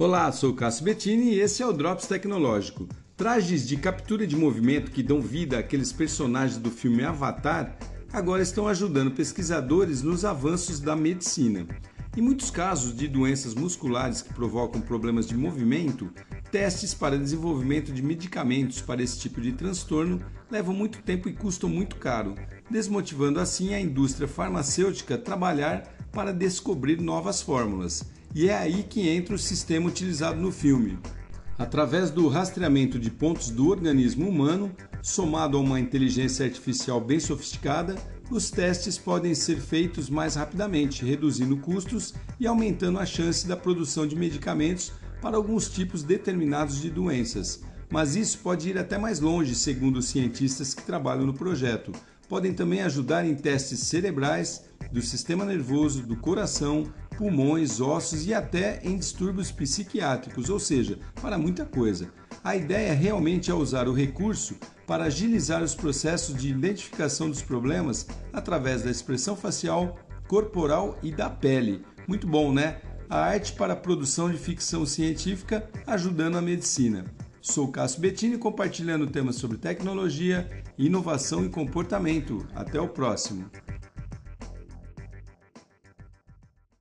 Olá, sou Cássio Bettini e esse é o Drops Tecnológico. Trajes de captura de movimento que dão vida àqueles personagens do filme Avatar agora estão ajudando pesquisadores nos avanços da medicina. Em muitos casos de doenças musculares que provocam problemas de movimento, testes para desenvolvimento de medicamentos para esse tipo de transtorno levam muito tempo e custam muito caro, desmotivando assim a indústria farmacêutica trabalhar para descobrir novas fórmulas. E é aí que entra o sistema utilizado no filme. Através do rastreamento de pontos do organismo humano, somado a uma inteligência artificial bem sofisticada, os testes podem ser feitos mais rapidamente, reduzindo custos e aumentando a chance da produção de medicamentos para alguns tipos determinados de doenças. Mas isso pode ir até mais longe, segundo os cientistas que trabalham no projeto. Podem também ajudar em testes cerebrais, do sistema nervoso, do coração, pulmões, ossos e até em distúrbios psiquiátricos, ou seja, para muita coisa. A ideia realmente é usar o recurso para agilizar os processos de identificação dos problemas através da expressão facial, corporal e da pele. Muito bom, né? A arte para a produção de ficção científica ajudando a medicina. Sou Cássio Bettini compartilhando temas sobre tecnologia, inovação e comportamento. Até o próximo.